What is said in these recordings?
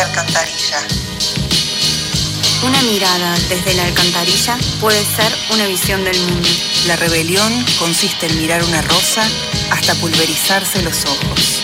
de alcantarilla. Una mirada desde la alcantarilla puede ser una visión del mundo. La rebelión consiste en mirar una rosa hasta pulverizarse los ojos.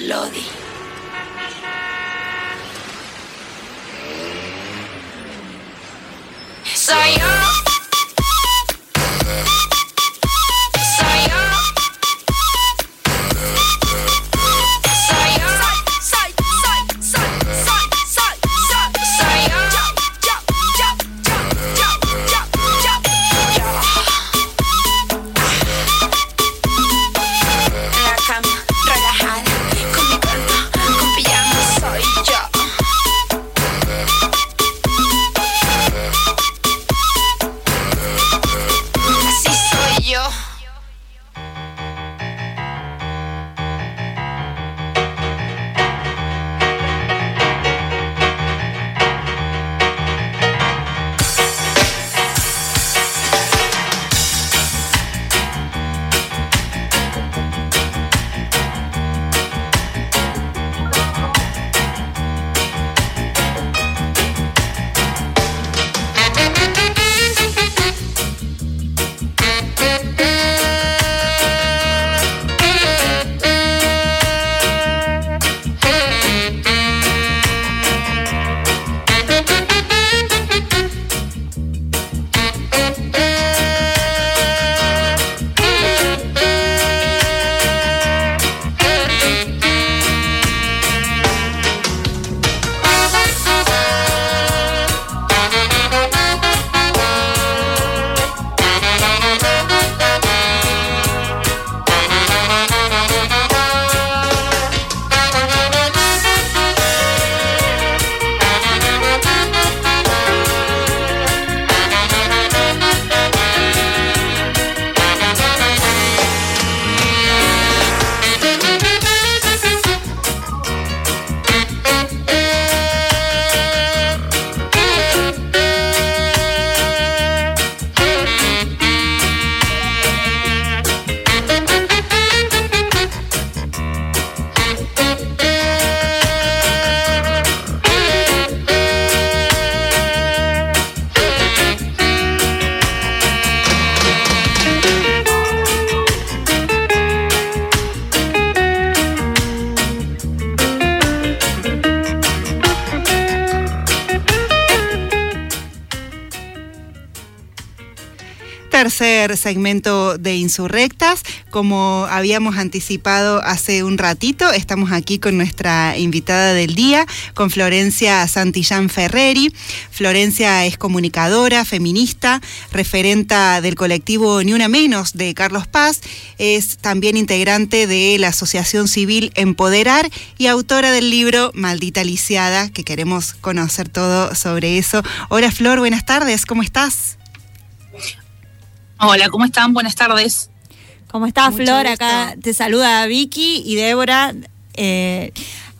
Lodi. Soy yo. Segmento de Insurrectas. Como habíamos anticipado hace un ratito, estamos aquí con nuestra invitada del día, con Florencia Santillán Ferreri. Florencia es comunicadora, feminista, referenta del colectivo Ni Una Menos de Carlos Paz, es también integrante de la Asociación Civil Empoderar y autora del libro Maldita Lisiada, que queremos conocer todo sobre eso. Hola Flor, buenas tardes, ¿cómo estás? Hola, ¿cómo están? Buenas tardes. ¿Cómo estás, Flor? Acá te saluda Vicky y Débora. Eh,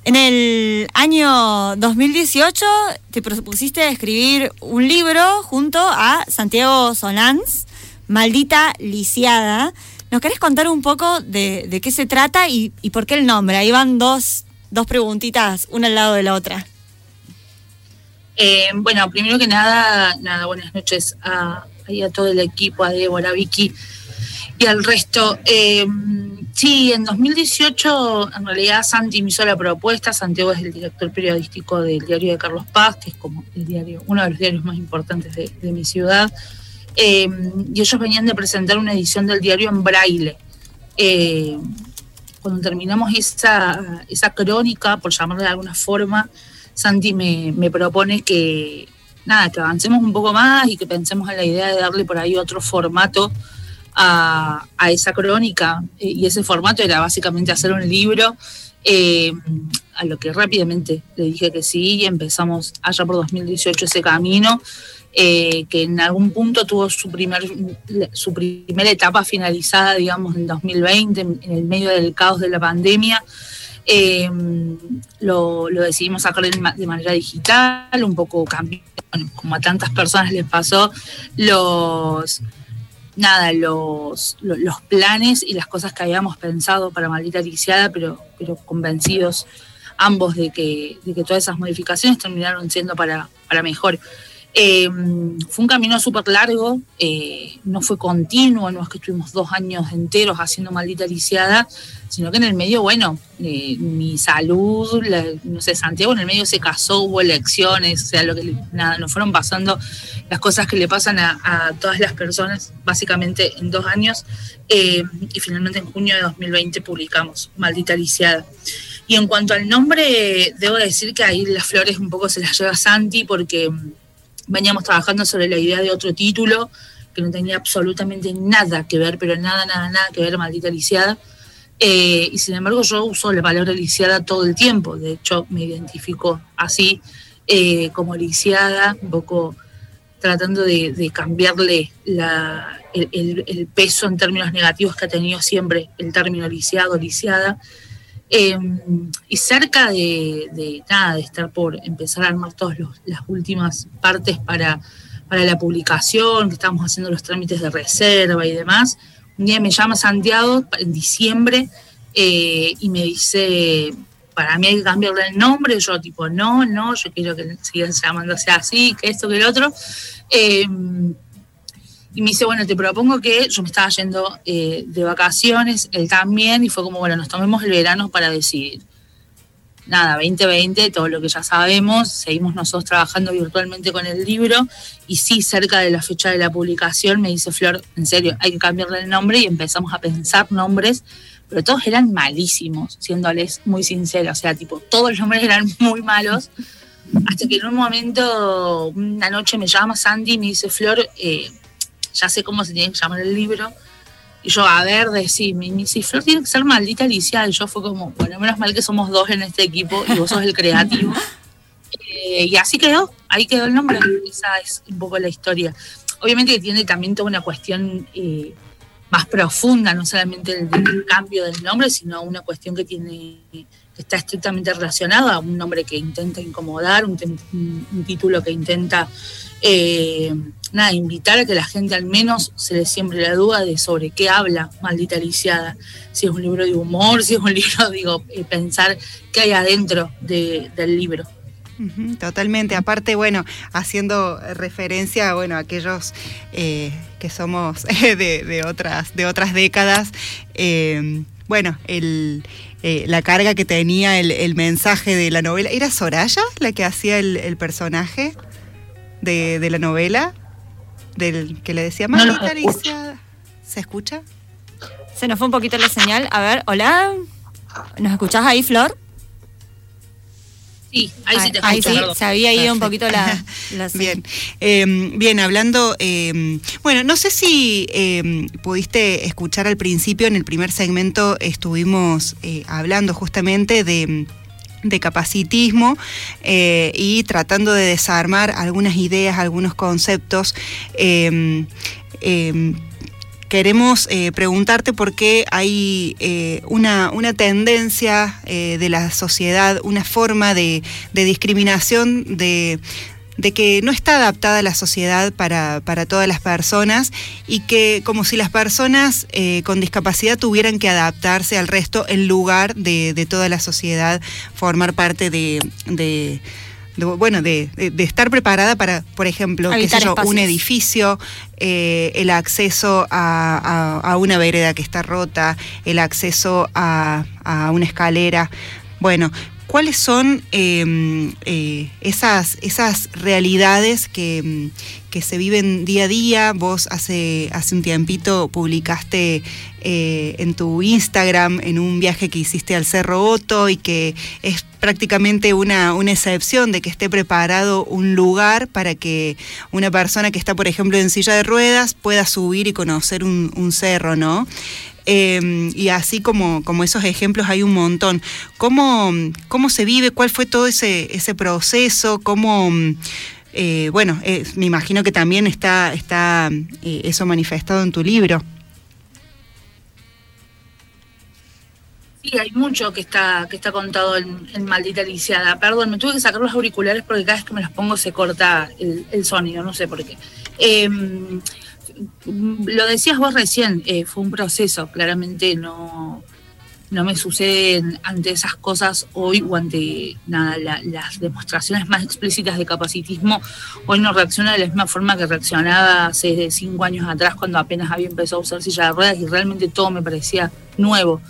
en el año 2018 te propusiste escribir un libro junto a Santiago Solans, Maldita Lisiada. ¿Nos querés contar un poco de, qué se trata y, por qué el nombre? Ahí van dos, dos preguntitas, una al lado de la otra. Eh, bueno, primero que nada, nada, buenas noches a, a todo el equipo, a Débora, a Vicky y al resto. Eh, sí, en 2018 en realidad Santi me hizo la propuesta, Santiago es el director periodístico del diario de Carlos Paz, que es como el diario, uno de los diarios más importantes de, mi ciudad, eh, y ellos venían de presentar una edición del diario en braille. Eh, cuando terminamos esa, esa crónica, por llamarla de alguna forma, Santi me, me propone que, nada, que avancemos un poco más y que pensemos en la idea de darle por ahí otro formato a, esa crónica. Eh, y ese formato era básicamente hacer un libro, eh, a lo que rápidamente le dije que sí y empezamos allá por 2018 ese camino. Eh, que en algún punto tuvo su, primer, su primera etapa finalizada, digamos, en 2020, en el medio del caos de la pandemia, eh, lo, decidimos sacar de manera digital, un poco cambió, como a tantas personas les pasó, los nada, los, los, planes y las cosas que habíamos pensado para Maldita Lisiada, pero, pero convencidos ambos de que, de que todas esas modificaciones terminaron siendo para, para mejor. Eh, fue un camino súper largo, eh, no fue continuo, no es que estuvimos dos años enteros haciendo maldita lisiada, sino que en el medio, bueno, eh, mi salud, no sé, Santiago en el medio se casó, hubo elecciones, o sea, lo que nada, nos fueron pasando las cosas que le pasan a, todas las personas, básicamente en dos años, y finalmente en junio de 2020 publicamos Maldita Lisiada. Y en cuanto al nombre, debo decir que ahí las flores un poco se las lleva Santi porque veníamos trabajando sobre la idea de otro título que no tenía absolutamente nada que ver, pero nada, nada, nada que ver, maldita lisiada. Eh, y sin embargo yo uso la palabra lisiada todo el tiempo, de hecho me identifico así eh, como lisiada, un poco tratando de, cambiarle el, peso en términos negativos que ha tenido siempre el término lisiado, lisiada. Em, y cerca de, nada, de estar por empezar a armar todas las últimas partes para, para la publicación, que estamos haciendo los trámites de reserva y demás, un día me llama Santiago en diciembre eh, y me dice, para mí hay que cambiarle el nombre, yo tipo, no, no, yo quiero que sigan llamándose así, que esto, que el otro. Em, y me dice, bueno, te propongo que yo me estaba yendo eh, de vacaciones, él también, y fue como, bueno, nos tomemos el verano para decidir. Nada, 2020, todo lo que ya sabemos, seguimos nosotros trabajando virtualmente con el libro, y sí, cerca de la fecha de la publicación, me dice Flor, en serio, hay que cambiarle el nombre, y empezamos a pensar nombres, pero todos eran malísimos, siéndoles muy sinceros, o sea, tipo, todos los nombres eran muy malos, hasta que en un momento, una noche me llama Sandy y me dice, Flor, eh, ya sé cómo se tiene que llamar el libro. Y yo, a ver, decime, y si Flor tiene que ser maldita Alicia, y yo fue como, bueno, menos mal que somos dos en este equipo y vos sos el creativo. Eh, y así quedó, ahí quedó el nombre, esa es un poco la historia. Obviamente que tiene también toda una cuestión eh, más profunda, no solamente el, cambio del nombre, sino una cuestión que tiene que está estrictamente relacionada a un nombre que intenta incomodar, un, título que intenta eh, nada, invitar a que la gente al menos se le siempre la duda de sobre qué habla Maldita Lisiada. Si es un libro de humor, si es un libro, digo, eh, pensar qué hay adentro del libro. totalmente. Aparte, bueno, haciendo referencia bueno, a aquellos eh, que somos de, otras, de otras décadas, eh, bueno, el, la carga que tenía el, mensaje de la novela. ¿Era Soraya la que hacía el, personaje de, de la novela? Del que le decía más militarizada. ¿Se escucha? Se nos fue un poquito la señal. A ver, hola. ¿Nos escuchás ahí, Flor? Sí, ahí sí te Ahí sí, se había ido un poquito la... bien, em, bien, hablando... Em, bueno, no sé si em, pudiste escuchar al principio, en el primer segmento estuvimos eh, hablando justamente de de capacitismo eh, y tratando de desarmar algunas ideas, algunos conceptos. Queremos eh, preguntarte por qué hay eh, una, una, tendencia de la sociedad, una forma de, discriminación de, que no está adaptada a la sociedad para, todas las personas y que como si las personas con discapacidad tuvieran que adaptarse al resto en lugar de, toda la sociedad, formar parte de bueno, de, estar preparada para, por ejemplo, un edificio, eh, el acceso a, una vereda que está rota, el acceso a, una escalera. Bueno, ¿cuáles son em, eh, esas, esas realidades que, que, se viven día a día? Vos hace, hace un tiempito publicaste eh, en tu Instagram en un viaje que hiciste al Cerro Otto y que es prácticamente una, una excepción de que esté preparado un lugar para que una persona que está, por ejemplo, en silla de ruedas pueda subir y conocer un, cerro, ¿no? Em, y así como, como esos ejemplos hay un montón. ¿Cómo, cómo se vive? ¿Cuál fue todo ese, ese proceso? ¿Cómo, eh, bueno, eh, me imagino que también está, está eso manifestado en tu libro. Sí, hay mucho que está, que está contado en, Maldita Lisiada. Perdón, me tuve que sacar los auriculares porque cada vez que me los pongo se corta el, sonido, no sé por qué. Lo decías vos recién, eh, fue un proceso, claramente no, no me suceden ante esas cosas hoy o ante nada, las demostraciones más explícitas de capacitismo. Hoy no reacciona de la misma forma que reaccionaba hace cinco años atrás cuando apenas había empezado a usar silla de ruedas y realmente todo me parecía nuevo.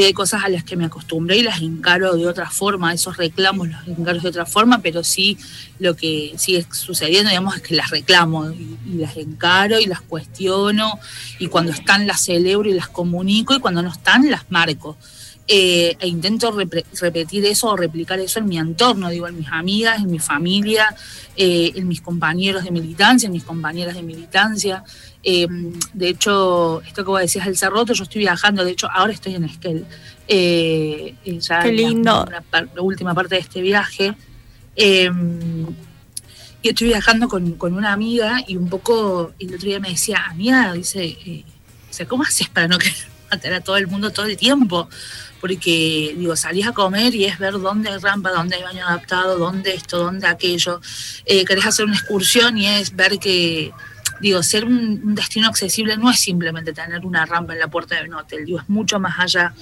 Hoy hay cosas a las que me acostumbré y las encaro de otra forma, esos reclamos los encaro de otra forma, pero sí lo que sigue sucediendo, digamos, es que las reclamo y, las encaro y las cuestiono y cuando están las celebro y las comunico y cuando no están las marco. Eh, e intento repetir eso o replicar eso en mi entorno, digo, en mis amigas, en mi familia, eh, en mis compañeros de militancia, en mis compañeras de militancia. Eh, de hecho, esto que vos decías del Cerroto, yo estoy viajando, de hecho, ahora estoy en Esquel. Eh, ya Qué lindo. La, última parte de este viaje. Eh, y estoy viajando con, una amiga y un poco, el otro día me decía, amiga, dice, o sea, ¿cómo haces para no querer matar a todo el mundo todo el tiempo? Porque, digo, salís a comer y es ver dónde hay rampa, dónde hay baño adaptado, dónde esto, dónde aquello. querés hacer una excursión y es ver que digo, ser un, destino accesible no es simplemente tener una rampa en la puerta de un hotel, digo, es mucho más allá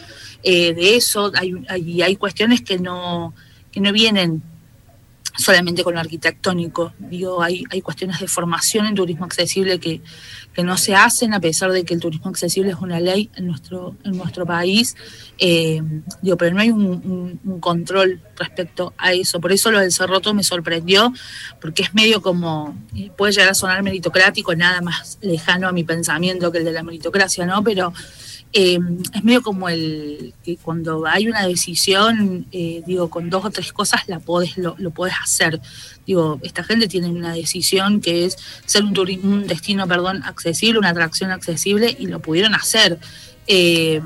eh, de eso, hay, hay, hay, cuestiones que no, que no vienen solamente con lo arquitectónico, digo, hay, hay cuestiones de formación en turismo accesible que, que no se hacen a pesar de que el turismo accesible es una ley en nuestro, en nuestro país, eh, digo, pero no hay un, control respecto a eso. Por eso lo del Cerroto me sorprendió, porque es medio como, eh, puede llegar a sonar meritocrático, nada más lejano a mi pensamiento que el de la meritocracia, ¿no? Pero eh, es medio como el que cuando hay una decisión, digo, con dos o tres cosas la podés, lo, lo podés hacer. Digo, esta gente tiene una decisión que es ser un, un destino, perdón, accesible, una atracción accesible y lo pudieron hacer. Eh,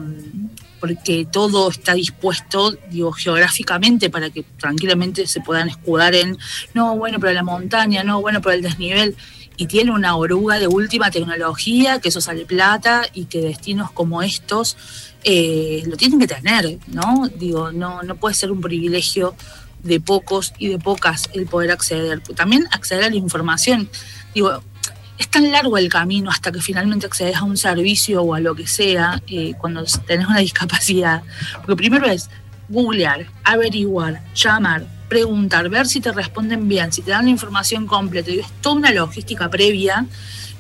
porque todo está dispuesto, digo, geográficamente para que tranquilamente se puedan escudar en, no, bueno, pero la montaña, no, bueno, pero el desnivel. Y tiene una oruga de última tecnología, que eso sale plata y que destinos como estos eh, lo tienen que tener, ¿no? Digo, no, no puede ser un privilegio de pocos y de pocas el poder acceder. También acceder a la información. Digo, es tan largo el camino hasta que finalmente accedes a un servicio o a lo que sea eh, cuando tenés una discapacidad. Porque primero es googlear, averiguar, llamar, preguntar, ver si te responden bien, si te dan la información completa. es toda una logística previa.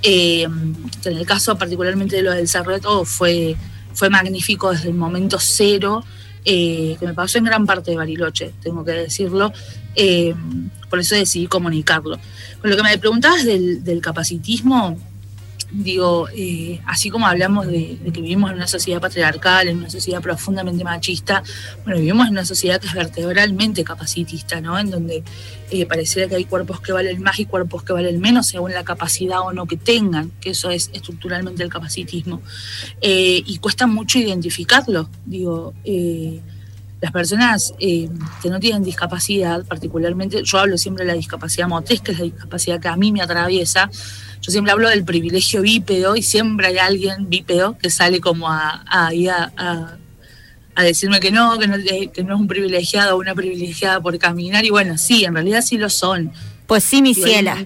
Eh, en el caso particularmente de lo del Cerreto fue, fue magnífico desde el momento cero. Eh, que me pasó en gran parte de Bariloche, tengo que decirlo, por eso decidí comunicarlo. Con lo que me preguntabas del capacitismo, digo, eh, así como hablamos de, que vivimos en una sociedad patriarcal, en una sociedad profundamente machista, bueno, vivimos en una sociedad que es vertebralmente capacitista, ¿no? En donde eh, pareciera que hay cuerpos que valen más y cuerpos que valen menos según la capacidad o no que tengan, que eso es estructuralmente el capacitismo. Eh, y cuesta mucho identificarlo, digo. Las personas que no tienen discapacidad, particularmente, yo hablo siempre de la discapacidad motriz, que es la discapacidad que a mí me atraviesa, yo siempre hablo del privilegio bípedo y siempre hay alguien bípedo que sale como a, a, a, decirme que no, que no, que no es un privilegiado o una privilegiada por caminar. Y bueno, sí, en realidad sí lo son. Pues sí, mi ciela.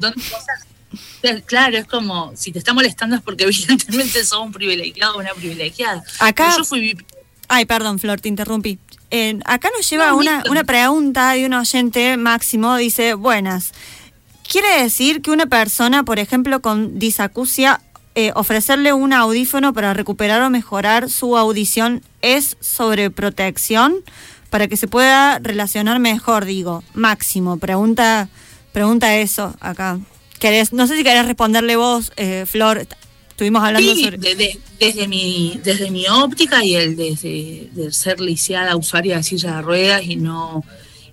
Claro, es como, si te está molestando es porque evidentemente sos un privilegiado o una privilegiada. Acá... yo fui... Ay, perdón, Flor, te interrumpí. Acá nos lleva una, una pregunta de un oyente, Máximo, dice, buenas. Quiere decir que una persona, por ejemplo, con disacusia, eh, ofrecerle un audífono para recuperar o mejorar su audición es sobre protección para que se pueda relacionar mejor, digo. Máximo, pregunta, pregunta eso acá. ¿Querés, no sé si querés responderle vos, eh, Flor. Estuvimos hablando sobre. desde, mi, desde mi óptica y el de, de ser lisiada usuaria de silla de ruedas y no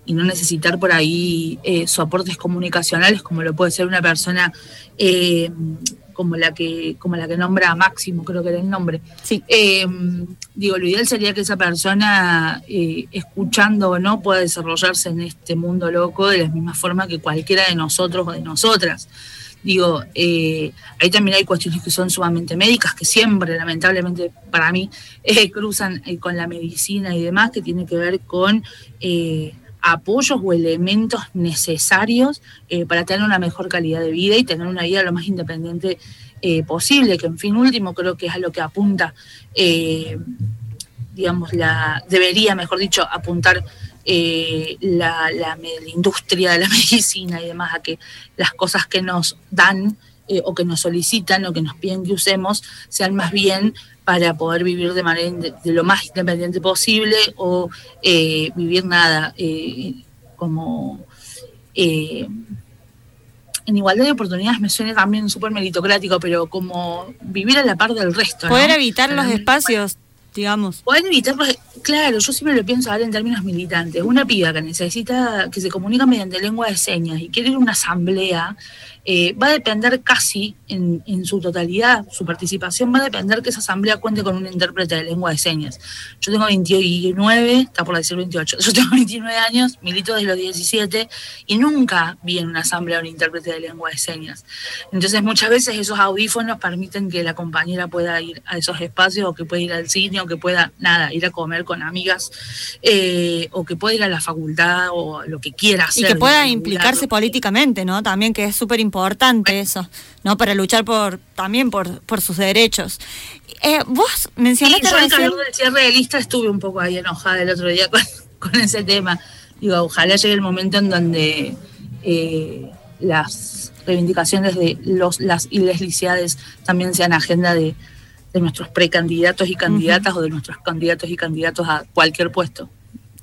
y no necesitar por ahí eh, soportes comunicacionales como lo puede ser una persona eh, como la que como la que nombra Máximo creo que era el nombre sí. Eh, digo lo ideal sería que esa persona escuchando o no pueda desarrollarse en este mundo loco de la misma forma que cualquiera de nosotros o de nosotras digo, ahí también hay cuestiones que son sumamente médicas, que siempre, lamentablemente, para mí, cruzan con la medicina y demás, que tiene que ver con apoyos o elementos necesarios eh, para tener una mejor calidad de vida y tener una vida lo más independiente eh, posible, que en fin último creo que es a lo que apunta, eh, digamos, la, debería, mejor dicho, apuntar la, la, industria de la medicina y demás, a que las cosas que nos dan o que nos solicitan o que nos piden que usemos sean más bien para poder vivir de manera de, lo más independiente posible o eh, vivir nada eh, como eh, en igualdad de oportunidades me suena también súper meritocrático, pero como vivir a la par del resto. Poder evitar los espacios, digamos. Poder evitar claro, yo siempre lo pienso ahora en términos militantes. Una piba que necesita, que se comunica mediante lengua de señas y quiere ir a una asamblea, eh, va a depender casi en, su totalidad, su participación va a depender que esa asamblea cuente con un intérprete de lengua de señas. Yo tengo 29, está por decir 28, yo tengo 29 años, milito desde los 17 y nunca vi en una asamblea un intérprete de lengua de señas. Entonces muchas veces esos audífonos permiten que la compañera pueda ir a esos espacios o que pueda ir al cine o que pueda, nada, ir a comer con amigas eh, o que pueda ir a la facultad o lo que quiera hacer. Y que pueda implicarse políticamente, ¿no? También que es súper importante importante eso, ¿no? Para luchar por también por, por sus derechos. Eh, vos mencionaste sí, yo en el cierre de lista estuve un poco ahí enojada el otro día con, ese tema. Digo, ojalá llegue el momento en donde eh, las reivindicaciones de los las y también sean agenda de, nuestros precandidatos y candidatas o de nuestros candidatos y candidatos a cualquier puesto.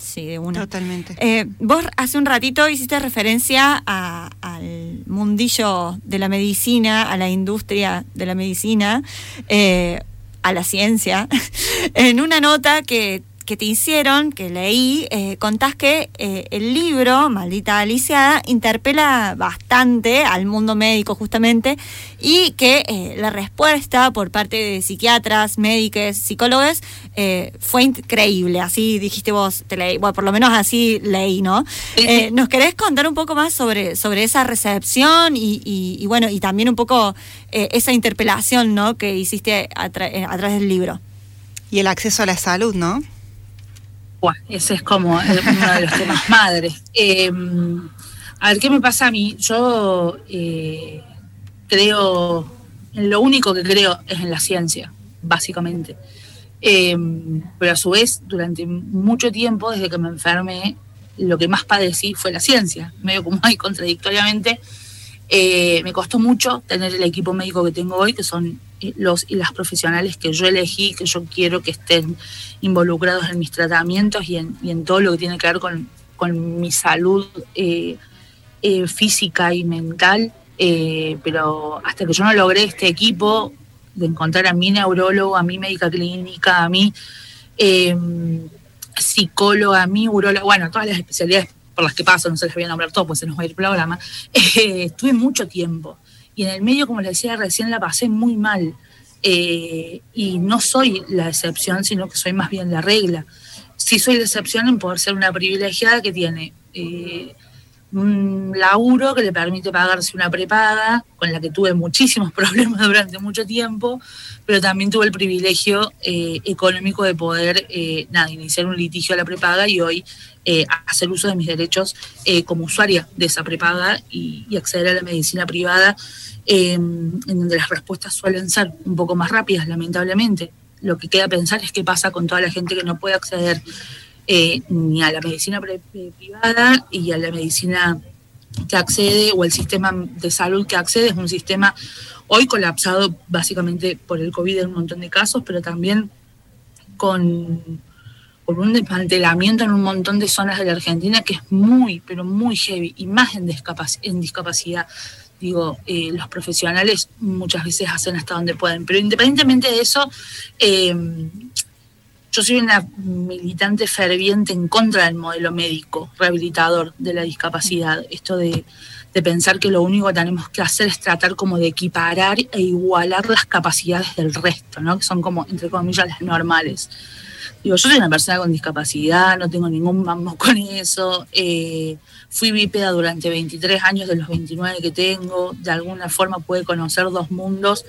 Sí, de una. Totalmente. Eh, vos hace un ratito hiciste referencia al mundillo de la medicina, a la industria de la medicina, eh, a la ciencia, en una nota que que te hicieron, que leí, eh, contás que eh, el libro, Maldita Aliciada, interpela bastante al mundo médico justamente y que eh, la respuesta por parte de psiquiatras, médicos, psicólogos fue increíble. Así dijiste vos, te leí, bueno, por lo menos así leí, ¿no? ¿Nos querés contar un poco más sobre, sobre esa recepción y, bueno, y también un poco esa interpelación, ¿no? Que hiciste a través del libro? Y el acceso a la salud, ¿no? Ese es como uno de los temas madres. Em, a ver, ¿qué me pasa a mí? Yo eh, creo, lo único que creo es en la ciencia, básicamente. Em, pero a su vez, durante mucho tiempo, desde que me enfermé, lo que más padecí fue la ciencia, medio como hay contradictoriamente. Eh, me costó mucho tener el equipo médico que tengo hoy, que son los y las profesionales que yo elegí, que yo quiero que estén involucrados en mis tratamientos y en, todo lo que tiene que ver con, mi salud, eh, eh, física y mental, eh, pero hasta que yo no logré este equipo de encontrar a mi neurólogo, a mi médica clínica, a mi psicóloga, a mi uróloga, bueno, todas las especialidades por las que paso, no se les voy a nombrar todo, pues se nos va a ir el programa, estuve mucho tiempo. Y en el medio, como les decía recién, la pasé muy mal. y no soy la excepción, sino que soy más bien la regla sí soy de excepción en poder ser una privilegiada que tiene eh, un laburo que le permite pagarse una prepaga, con la que tuve muchísimos problemas durante mucho tiempo, pero también tuve el privilegio eh, económico de poder eh, nada, iniciar un litigio a la prepaga y hoy hacer uso de mis derechos como usuaria de esa prepaga y, y acceder a la medicina privada, en donde las respuestas suelen ser un poco más rápidas, lamentablemente. Lo que queda pensar es qué pasa con toda la gente que no puede acceder eh, ni a la medicina eh, privada y a la medicina que accede o el sistema de salud que accede. Es un sistema hoy colapsado básicamente por el COVID en un montón de casos, pero también con, con un desmantelamiento en un montón de zonas de la Argentina que es muy, pero muy heavy y más en, en discapacidad. Digo, eh, los profesionales muchas veces hacen hasta donde pueden, pero independientemente de eso, eh, yo soy una militante ferviente en contra del modelo médico rehabilitador de la discapacidad, esto de, pensar que lo único que tenemos que hacer es tratar como de equiparar e igualar las capacidades del resto, ¿no? que son como, entre comillas, las normales. Digo, yo soy una persona con discapacidad, no tengo ningún mambo con eso. Eh, fui bípeda durante 23 años de los 29 que tengo. De alguna forma pude conocer dos mundos.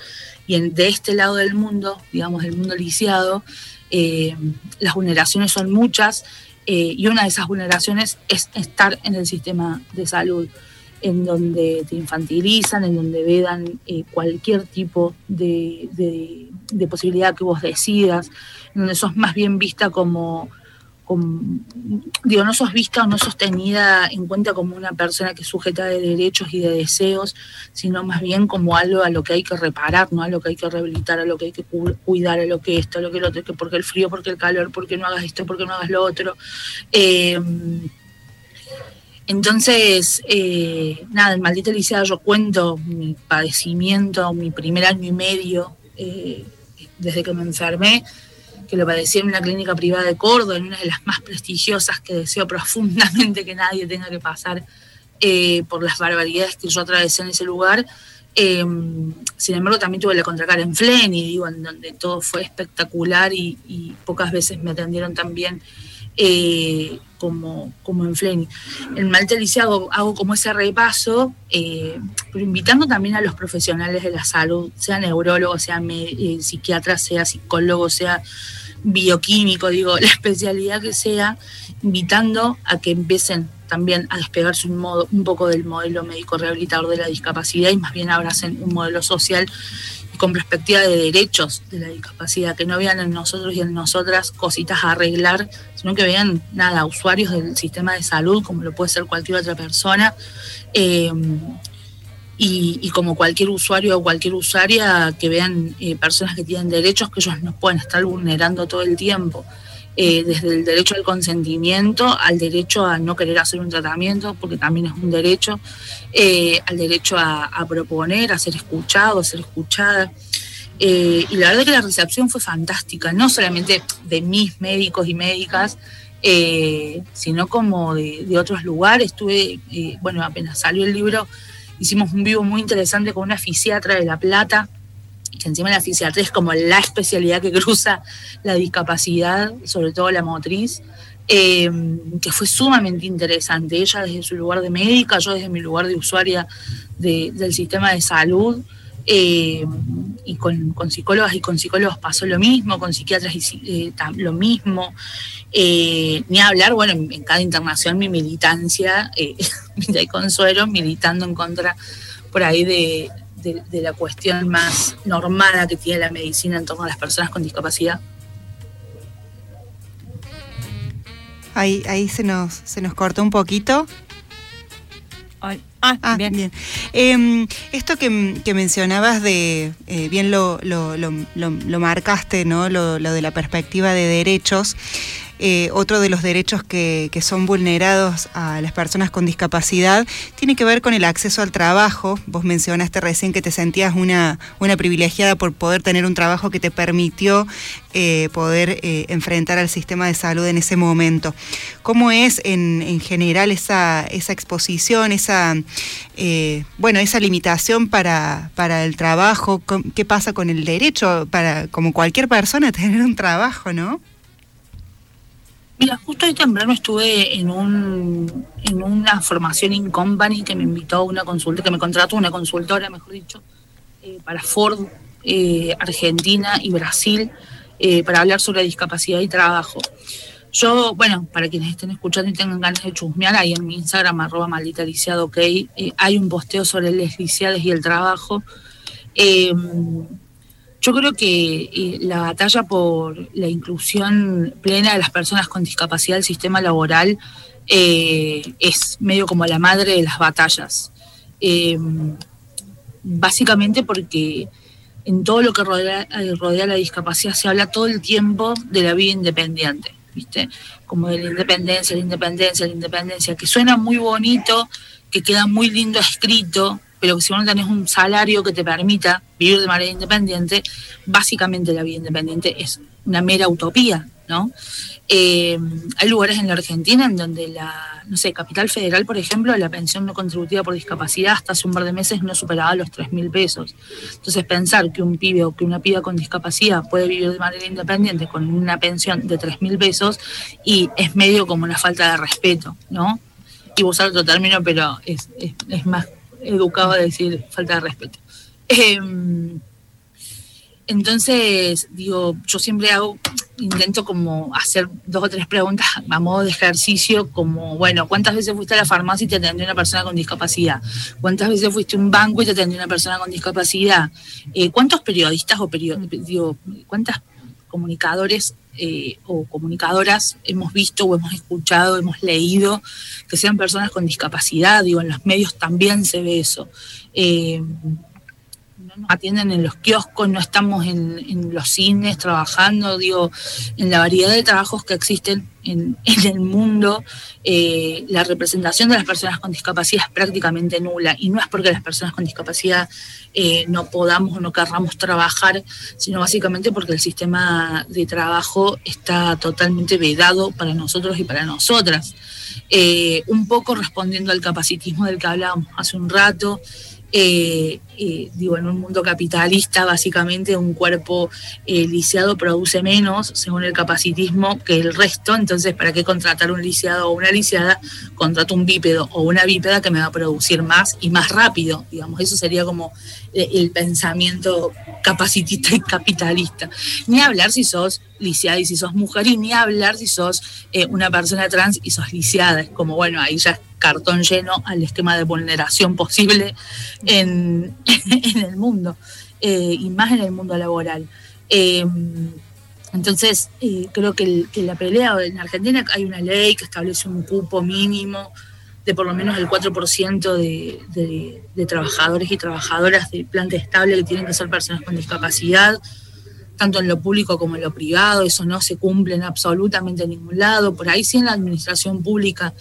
Y en, de este lado del mundo, digamos, el mundo lisiado, eh, las vulneraciones son muchas. Eh, y una de esas vulneraciones es estar en el sistema de salud en donde te infantilizan, en donde vedan cualquier tipo de, de, posibilidad que vos decidas, donde sos más bien vista como, digo, no sos vista o no sos tenida en cuenta como una persona que es sujeta de derechos y de deseos, sino más bien como algo a lo que hay que reparar, ¿no? A lo que hay que rehabilitar, a lo que hay que cuidar, a lo que esto, a lo que lo otro, que porque el frío, porque el calor, porque no hagas esto, porque no hagas lo otro. Eh, entonces, eh, nada, el maldito liceo yo cuento mi padecimiento, mi primer año y medio, eh, desde que me enfermé, que lo padecí en una clínica privada de Córdoba, en una de las más prestigiosas que deseo profundamente que nadie tenga que pasar eh, por las barbaridades que yo atravesé en ese lugar. Eh, sin embargo, también tuve la contracara en Fleni, digo, en donde todo fue espectacular y, pocas veces me atendieron tan bien eh, como, como en Fleni. En Malte hago, hago como ese repaso, pero invitando también a los profesionales de la salud, sea neurólogo, sea eh, psiquiatra, sea psicólogo, sea bioquímico, digo, la especialidad que sea, invitando a que empiecen también a despegarse un, modo, un poco del modelo médico rehabilitador de la discapacidad y más bien abracen un modelo social con perspectiva de derechos de la discapacidad, que no vean en nosotros y en nosotras cositas a arreglar, sino que vean, nada, usuarios del sistema de salud, como lo puede ser cualquier otra persona, eh, y, como cualquier usuario o cualquier usuaria, que vean eh, personas que tienen derechos que ellos no pueden estar vulnerando todo el tiempo. Eh, desde el derecho al consentimiento al derecho a no querer hacer un tratamiento, porque también es un derecho, eh, al derecho a, proponer, a ser escuchado, a ser escuchada. Y la verdad que la recepción fue fantástica, no solamente de mis médicos y médicas, sino como de, otros lugares. Estuve, bueno, apenas salió el libro, hicimos un vivo muy interesante con una fisiatra de La Plata, que encima la fisiatría es como la especialidad que cruza la discapacidad, sobre todo la motriz, eh, que fue sumamente interesante. Ella desde su lugar de médica, yo desde mi lugar de usuaria del sistema de salud. Eh, y con, psicólogas y con psicólogos pasó lo mismo, con psiquiatras y, eh, lo mismo. ni hablar, bueno, en, cada internación mi militancia, mira y consuelo, militando en contra por ahí de, de, la cuestión más normal que tiene la medicina en torno a las personas con discapacidad. Ahí, ahí se nos, se nos cortó un poquito. Ah, ah, bien. Em, esto que, mencionabas de, eh, bien lo, lo, lo, marcaste, ¿no? Lo, de la perspectiva de derechos. Eh, otro de los derechos que, son vulnerados a las personas con discapacidad tiene que ver con el acceso al trabajo. Vos mencionaste recién que te sentías una, una privilegiada por poder tener un trabajo que te permitió eh, poder eh, enfrentar al sistema de salud en ese momento. ¿Cómo es en, en general esa, esa exposición, esa, bueno, esa limitación para, para el trabajo? ¿Qué pasa con el derecho para, como cualquier persona, tener un trabajo, no? Mira, justo hoy temprano estuve en un en una formación in company que me invitó a una consulta, que me contrató una consultora, mejor dicho, eh, para Ford, eh, Argentina y Brasil, eh, para hablar sobre discapacidad y trabajo. Yo, bueno, para quienes estén escuchando y tengan ganas de chusmear, ahí en mi Instagram, arroba maldita lisiado, ok, hay un posteo sobre les lisiades y el trabajo. Yo creo que eh, la batalla por la inclusión plena de las personas con discapacidad del sistema laboral eh, es medio como la madre de las batallas. Eh, básicamente porque en todo lo que rodea, rodea, la discapacidad se habla todo el tiempo de la vida independiente, ¿viste? Como de la independencia, la independencia, la independencia, que suena muy bonito, que queda muy lindo escrito, pero si vos no tenés un salario que te permita vivir de manera independiente, básicamente la vida independiente es una mera utopía, ¿no? Eh, hay lugares en la Argentina en donde la, no sé, Capital Federal, por ejemplo, la pensión no contributiva por discapacidad hasta hace un par de meses no superaba los 3 mil pesos. Entonces, pensar que un pibe o que una piba con discapacidad puede vivir de manera independiente con una pensión de 3 mil pesos y es medio como una falta de respeto, ¿no? Y usar otro término, pero es, es más educado a decir falta de respeto. Em, entonces, digo, yo siempre hago, intento como hacer dos o tres preguntas a modo de ejercicio, como, bueno, ¿cuántas veces fuiste a la farmacia y te atendió una persona con discapacidad? ¿Cuántas veces fuiste a un banco y te atendió una persona con discapacidad? Eh, ¿Cuántos periodistas o periodistas, digo, cuántas comunicadores eh, o comunicadoras hemos visto o hemos escuchado, hemos leído que sean personas con discapacidad, digo, en los medios también se ve eso. Eh, atienden en los kioscos, no estamos en, los cines trabajando, digo, en la variedad de trabajos que existen en, el mundo, eh, la representación de las personas con discapacidad es prácticamente nula. Y no es porque las personas con discapacidad eh, no podamos o no querramos trabajar, sino básicamente porque el sistema de trabajo está totalmente vedado para nosotros y para nosotras. Eh, un poco respondiendo al capacitismo del que hablábamos hace un rato, eh, eh, digo, en un mundo capitalista, básicamente un cuerpo eh, lisiado produce menos, según el capacitismo, que el resto. Entonces, ¿para qué contratar un lisiado o una lisiada? Contrato un bípedo o una bípeda que me va a producir más y más rápido. Digamos, eso sería como el pensamiento capacitista y capitalista. Ni hablar si sos lisiada y si sos mujer, y ni hablar si sos una persona trans y sos lisiada. Es como, bueno, ahí ya cartón lleno al esquema de vulneración posible en, el mundo, eh, y más en el mundo laboral. Eh, entonces, eh, creo que, la pelea en Argentina hay una ley que establece un cupo mínimo de por lo menos el 4% de, de, trabajadores y trabajadoras de planta estable que tienen que ser personas con discapacidad, tanto en lo público como en lo privado. Eso no se cumple en absolutamente ningún lado. Por ahí sí en la administración pública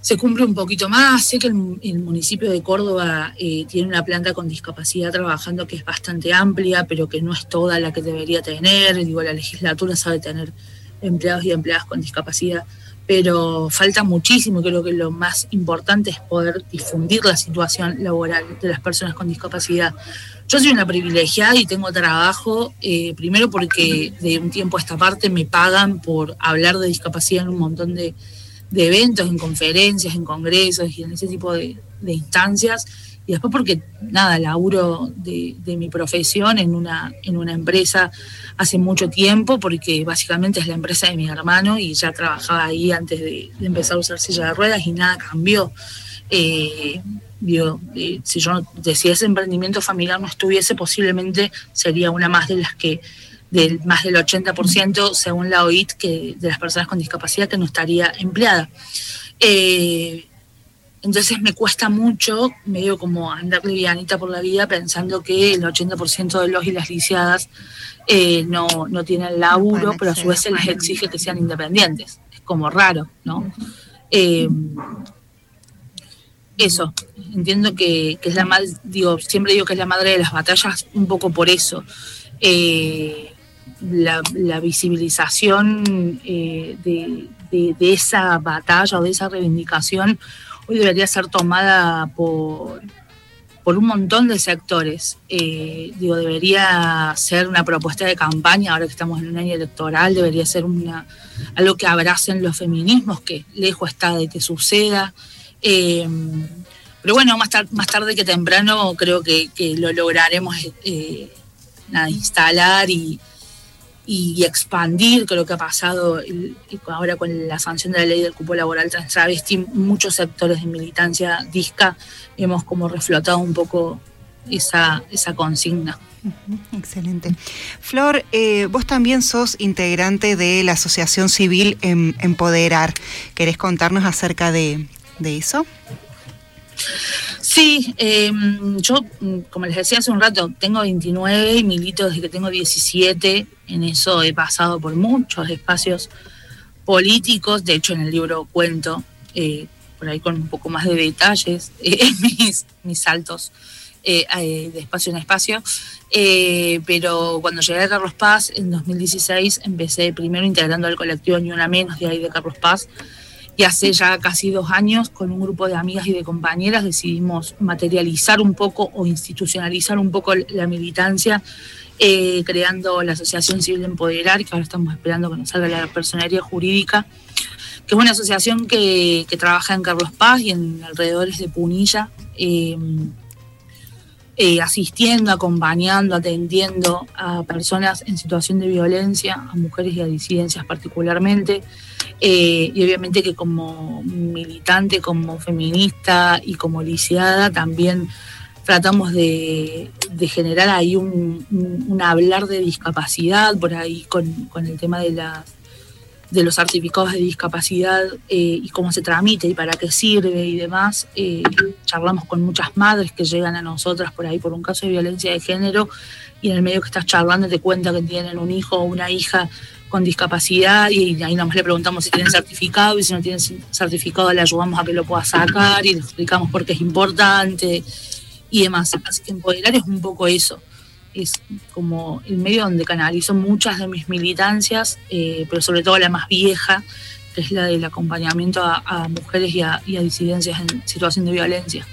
se cumple un poquito más. Sé que el, municipio de Córdoba eh, tiene una planta con discapacidad trabajando que es bastante amplia, pero que no es toda la que debería tener. Digo, la legislatura sabe tener empleados y empleadas con discapacidad, pero falta muchísimo. Creo que lo más importante es poder difundir la situación laboral de las personas con discapacidad. Yo soy una privilegiada y tengo trabajo, eh, primero porque de un tiempo a esta parte me pagan por hablar de discapacidad en un montón de de eventos, en conferencias, en congresos y en ese tipo de, instancias. Y después porque, nada, laburo de, de, mi profesión en una, en una empresa hace mucho tiempo, porque básicamente es la empresa de mi hermano y ya trabajaba ahí antes de, empezar a usar silla de ruedas y nada cambió. Eh, eh, si yo decía ese emprendimiento familiar no estuviese, posiblemente sería una más de las que del más del 80%, según la OIT, que, de las personas con discapacidad que no estaría empleada. Eh, entonces me cuesta mucho, medio como andar livianita por la vida pensando que el 80% de los y las lisiadas eh, no, no tienen laburo, pero a su vez se les exige que sean independientes. Es como raro, ¿no? Eh, eso, entiendo que, es la madre, digo, siempre digo que es la madre de las batallas, un poco por eso. Eh, la, visibilización de, de, esa batalla o de esa reivindicación hoy debería ser tomada por, por un montón de sectores. Eh, digo, debería ser una propuesta de campaña, ahora que estamos en un año electoral, debería ser una, algo que abracen los feminismos, que lejos está de que suceda. Eh, pero bueno, más, más tarde que temprano creo que, lo lograremos eh, instalar y, y expandir, creo que ha pasado ahora con la sanción de la ley del cupo laboral trans travesti, muchos sectores de militancia disca hemos como reflotado un poco esa, esa consigna. Excelente. Flor, eh, vos también sos integrante de la Asociación Civil em, Empoderar. ¿Querés contarnos acerca de, de eso? Sí, em, yo, como les decía hace un rato, tengo 29 y milito desde que tengo 17. En eso he pasado por muchos espacios políticos. De hecho, en el libro cuento, eh, por ahí con un poco más de detalles, eh, mis, mis saltos eh, de espacio en espacio. pero cuando llegué a Carlos Paz en 2016, empecé primero integrando al colectivo Ni Una Menos de ahí de Carlos Paz y hace ya casi dos años, con un grupo de amigas y de compañeras, decidimos materializar un poco o institucionalizar un poco la militancia, eh, creando la Asociación Civil de Empoderar, que ahora estamos esperando que nos salga la personería jurídica, que es una asociación que, trabaja en Carlos Paz y en alrededores de Punilla. Eh, eh, asistiendo, acompañando, atendiendo a personas en situación de violencia, a mujeres y a disidencias particularmente. Eh, y obviamente que como militante, como feminista y como lisiada también tratamos de, generar ahí un, hablar de discapacidad, por ahí con, con el tema de las de los certificados de discapacidad eh, y cómo se tramite y para qué sirve y demás. Eh, charlamos con muchas madres que llegan a nosotras por ahí por un caso de violencia de género y en el medio que estás charlando te cuenta que tienen un hijo o una hija con discapacidad y ahí nomás le preguntamos si tienen certificado y si no tienen certificado le ayudamos a que lo pueda sacar y le explicamos por qué es importante y demás. Así que empoderar es un poco eso es como el medio donde canalizo muchas de mis militancias, eh, pero sobre todo la más vieja, que es la del acompañamiento a, mujeres y a, disidencias en situación de violencia.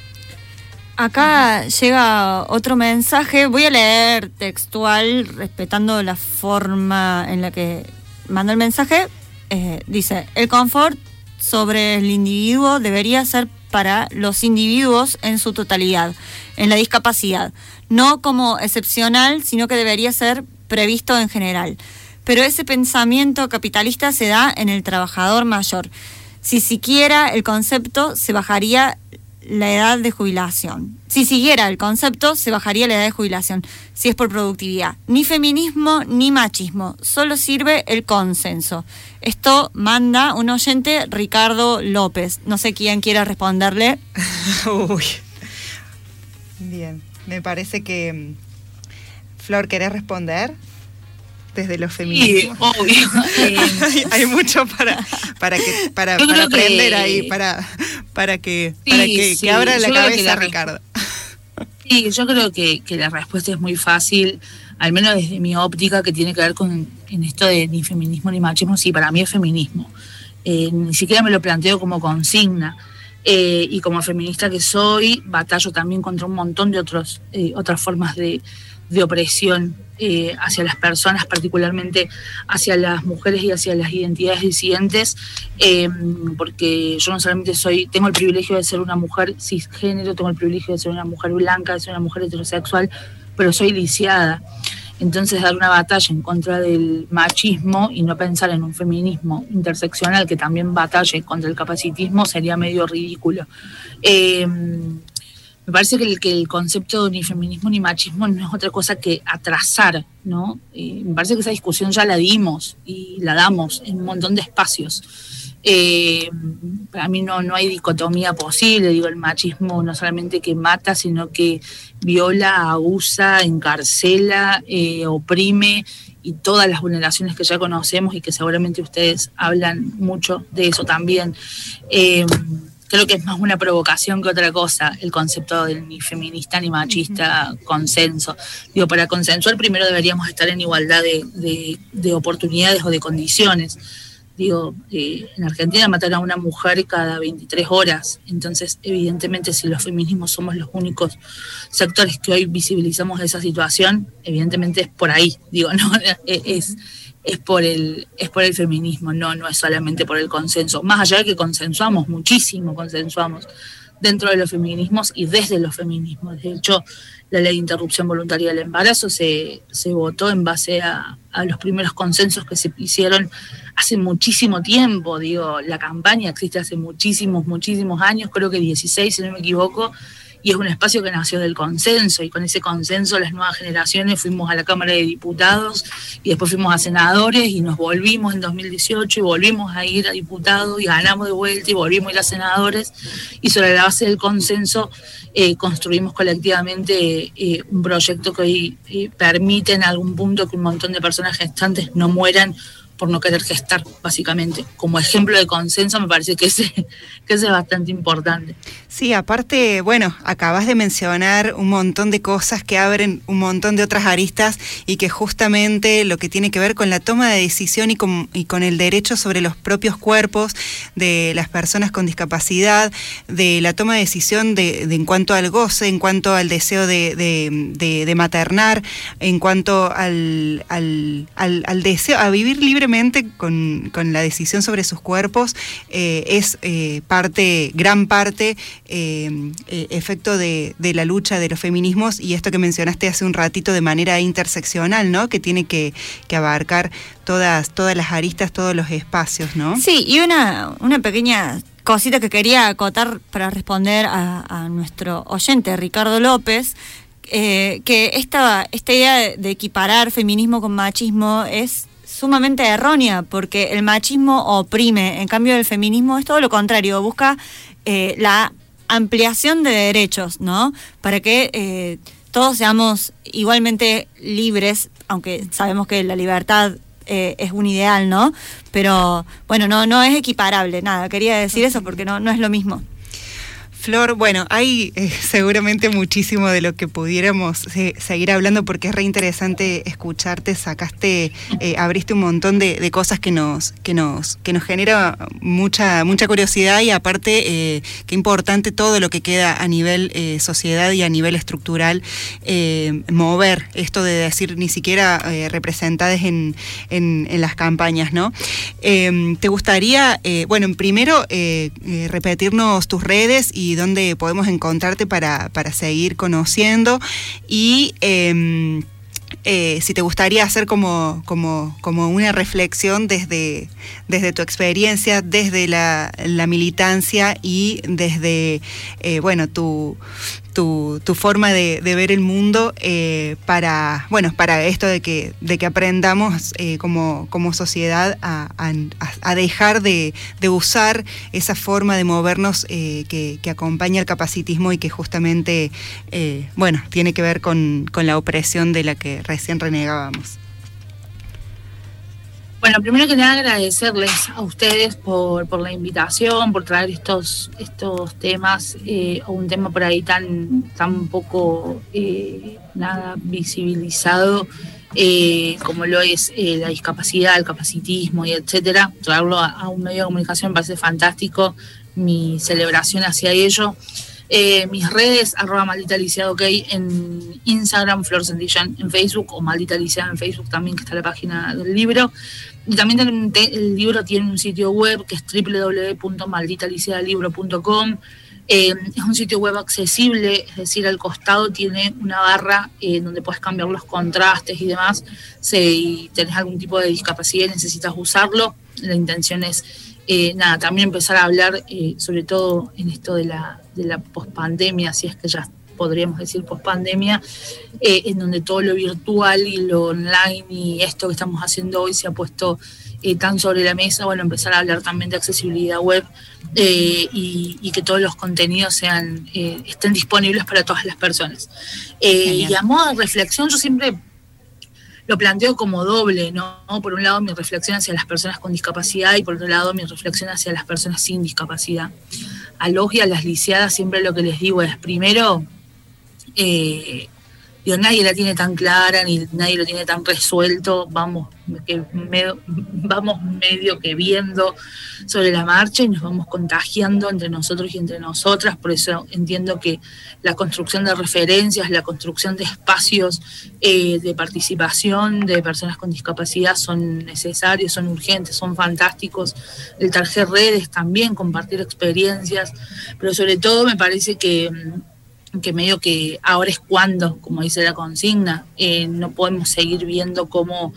Acá llega otro mensaje, voy a leer textual, respetando la forma en la que manda el mensaje. Eh, dice, el confort sobre el individuo debería ser para los individuos en su totalidad, en la discapacidad no como excepcional, sino que debería ser previsto en general. Pero ese pensamiento capitalista se da en el trabajador mayor. Si siquiera el concepto, se bajaría la edad de jubilación. Si siguiera el concepto, se bajaría la edad de jubilación, si es por productividad. Ni feminismo ni machismo, solo sirve el consenso. Esto manda un oyente, Ricardo López. No sé quién quiera responderle. Uy. Bien. Me parece que. Mm, Flor, ¿querés responder? Desde los feminismos. Sí, obvio. hay, mucho para, para, que, para, aprender ahí, para, para que, para que, abra la cabeza Ricardo. Sí, yo creo que, la respuesta es muy fácil, al menos desde mi óptica, que tiene que ver con en esto de ni feminismo ni machismo. Sí, para mí es feminismo. Eh, ni siquiera me lo planteo como consigna. Eh, y como feminista que soy, batallo también contra un montón de otros, eh, otras formas de, opresión eh, hacia las personas, particularmente hacia las mujeres y hacia las identidades disidentes, porque yo no solamente soy, tengo el privilegio de ser una mujer cisgénero, tengo el privilegio de ser una mujer blanca, de ser una mujer heterosexual, pero soy lisiada. Entonces dar una batalla en contra del machismo y no pensar en un feminismo interseccional que también batalle contra el capacitismo sería medio ridículo. Eh, me parece que el, que el concepto ni feminismo ni machismo no es otra cosa que atrasar, ¿no? Eh, me parece que esa discusión ya la dimos y la damos en un montón de espacios. Eh, para mí no, no hay dicotomía posible, digo, el machismo no solamente que mata, sino que viola, abusa, encarcela, eh, oprime y todas las vulneraciones que ya conocemos y que seguramente ustedes hablan mucho de eso también. Creo que es más una provocación que otra cosa el concepto del ni feminista ni machista consenso. Digo, para consensuar primero deberíamos estar en igualdad de oportunidades o de condiciones. Digo, eh, en Argentina matan a una mujer cada 23 horas, entonces evidentemente si los feminismos somos los únicos sectores que hoy visibilizamos esa situación, evidentemente es por ahí, digo, no es, es por el es por el feminismo, no no es solamente por el consenso, más allá de que consensuamos muchísimo, consensuamos dentro de los feminismos y desde los feminismos. De hecho, la ley de interrupción voluntaria del embarazo se, se votó en base a, a los primeros consensos que se hicieron hace muchísimo tiempo, digo, la campaña existe hace muchísimos, muchísimos años, creo que 16 si no me equivoco, y es un espacio que nació del consenso y con ese consenso las nuevas generaciones fuimos a la Cámara de Diputados y después fuimos a senadores y nos volvimos en 2018 y volvimos a ir a diputados y ganamos de vuelta y volvimos a ir a senadores y sobre la base del consenso eh, construimos colectivamente eh, un proyecto que hoy eh, permite en algún punto que un montón de personas gestantes no mueran por no querer gestar, básicamente. Como ejemplo de consenso me parece que ese, que ese es bastante importante. Sí, aparte, bueno, acabas de mencionar un montón de cosas que abren un montón de otras aristas y que justamente lo que tiene que ver con la toma de decisión y con, y con el derecho sobre los propios cuerpos de las personas con discapacidad, de la toma de decisión de, en cuanto al goce, en cuanto al deseo de, de, de maternar, en cuanto al, al, al deseo, a vivir libre con, la decisión sobre sus cuerpos eh, es eh, parte, gran parte, eh, efecto de, la lucha de los feminismos y esto que mencionaste hace un ratito de manera interseccional, ¿no? Que tiene que, abarcar todas, las aristas, todos los espacios, ¿no? Sí, y una, pequeña cosita que quería acotar para responder a, nuestro oyente, Ricardo López, que esta idea de equiparar feminismo con machismo es sumamente errónea, porque el machismo oprime, en cambio el feminismo es todo lo contrario, busca eh, la ampliación de derechos, ¿no? Para que eh, todos seamos igualmente libres, aunque sabemos que la libertad eh, es un ideal, ¿no? Pero bueno, no, no es equiparable, nada, quería decir eso porque no, no es lo mismo. Flor, bueno, hay eh, seguramente muchísimo de lo que pudiéramos eh, seguir hablando porque es re interesante escucharte, sacaste, eh, abriste un montón de, cosas que nos, que nos, que nos genera mucha, mucha curiosidad y aparte qué importante todo lo que queda a nivel sociedad y a nivel estructural mover esto de decir ni siquiera representadas en, en, en, las campañas, ¿no? ¿Te gustaría, bueno, primero repetirnos tus redes y dónde podemos encontrarte para, para seguir conociendo. Y em, eh, si te gustaría hacer como, como, como una reflexión desde, desde tu experiencia, desde la, militancia y desde, eh, bueno, tu, tu, forma de, ver el mundo eh, para, bueno, para esto de que, de que aprendamos eh, como, como sociedad a, dejar de, usar esa forma de movernos eh, que, acompaña el capacitismo y que justamente, bueno, tiene que ver con, con la opresión de la que recién renegábamos. Bueno, primero que nada agradecerles a ustedes por, por la invitación, por traer estos, estos temas, eh, o un tema por ahí tan, tan poco eh, nada visibilizado eh, como lo es la discapacidad, el capacitismo y etcétera. Traerlo a, un medio de comunicación me parece fantástico, mi celebración hacia ello. mis redes, arroba maldita ok en Instagram, Flor Santillán en Facebook o maldita en Facebook también, que está la página del libro. Y también el libro tiene un sitio web que es www.malditaliciadalibro.com. Eh, es un sitio web accesible, es decir, al costado tiene una barra eh, donde puedes cambiar los contrastes y demás. Si tenés algún tipo de discapacidad y necesitas usarlo, la intención es, eh, nada, también empezar a hablar, sobre todo en esto de la, de la pospandemia, si es que ya podríamos decir, post pandemia, eh, en donde todo lo virtual y lo online y esto que estamos haciendo hoy se ha puesto eh, tan sobre la mesa, bueno, empezar a hablar también de accesibilidad web eh, y, que todos los contenidos sean estén disponibles para todas las personas. y a modo de reflexión, yo siempre lo planteo como doble, ¿no? Por un lado mi reflexión hacia las personas con discapacidad y por otro lado mi reflexión hacia las personas sin discapacidad. A los y a las lisiadas siempre lo que les digo es, primero, eh, nadie la tiene tan clara ni nadie lo tiene tan resuelto, vamos, que vamos medio que viendo sobre la marcha y nos vamos contagiando entre nosotros y entre nosotras, por eso entiendo que la construcción de referencias, la construcción de espacios eh, de participación de personas con discapacidad son necesarios, son urgentes, son fantásticos, el tarjer redes también, compartir experiencias, pero sobre todo me parece que que medio que ahora es cuando, como dice la consigna, eh, no podemos seguir viendo cómo,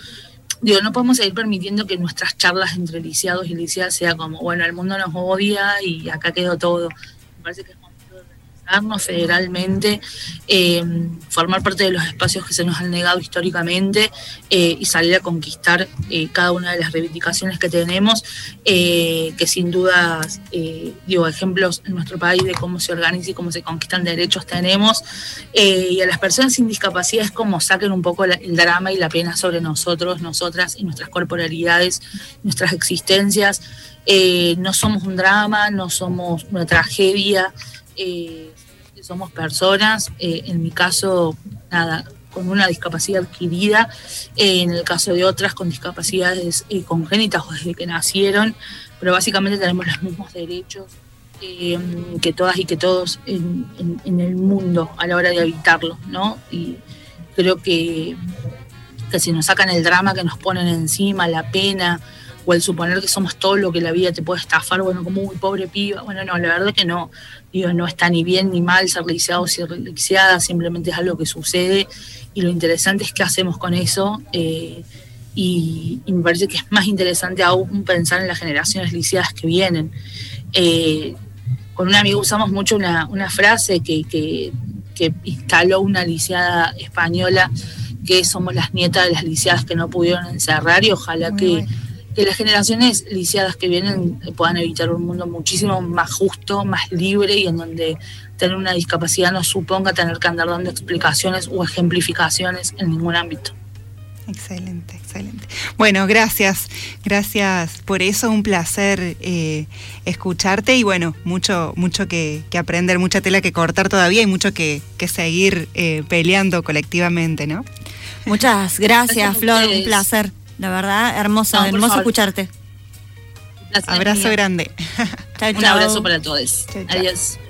digo, no podemos seguir permitiendo que nuestras charlas entre lisiados y lisiadas sea como, bueno, el mundo nos odia y acá quedó todo. Me parece que es federalmente, eh, formar parte de los espacios que se nos han negado históricamente eh, y salir a conquistar eh, cada una de las reivindicaciones que tenemos, que sin duda, digo, ejemplos en nuestro país de cómo se organiza y cómo se conquistan derechos tenemos, y a las personas sin discapacidad es como saquen un poco el drama y la pena sobre nosotros, nosotras y nuestras corporalidades, nuestras existencias. no somos un drama, no somos una tragedia, somos personas, eh, en mi caso, nada, con una discapacidad adquirida, eh, en el caso de otras con discapacidades congénitas o desde que nacieron, pero básicamente tenemos los mismos derechos que todas y que todos en, el mundo a la hora de habitarlo, ¿no? Y creo que, que si nos sacan el drama que nos ponen encima, la pena, o el suponer que somos todo lo que la vida te puede estafar, bueno, como muy pobre piba, bueno, no, la verdad que no, digo, no está ni bien ni mal ser lisiado o ser lisiada, simplemente es algo que sucede y lo interesante es qué hacemos con eso eh, y, me parece que es más interesante aún pensar en las generaciones lisiadas que vienen. Eh, con un amigo usamos mucho una, frase que, que, instaló una lisiada española, que somos las nietas de las lisiadas que no pudieron encerrar y ojalá que que las generaciones lisiadas que vienen puedan evitar un mundo muchísimo más justo, más libre y en donde tener una discapacidad no suponga tener que andar dando explicaciones o ejemplificaciones en ningún ámbito. Excelente, excelente. Bueno, gracias, gracias por eso, un placer eh, escucharte y bueno, mucho, mucho que, aprender, mucha tela que cortar todavía y mucho que, seguir eh, peleando colectivamente, ¿no? Muchas gracias, Flor, un placer. La verdad, hermoso, hermoso escucharte. Abrazo grande. Un abrazo para todos. Adiós.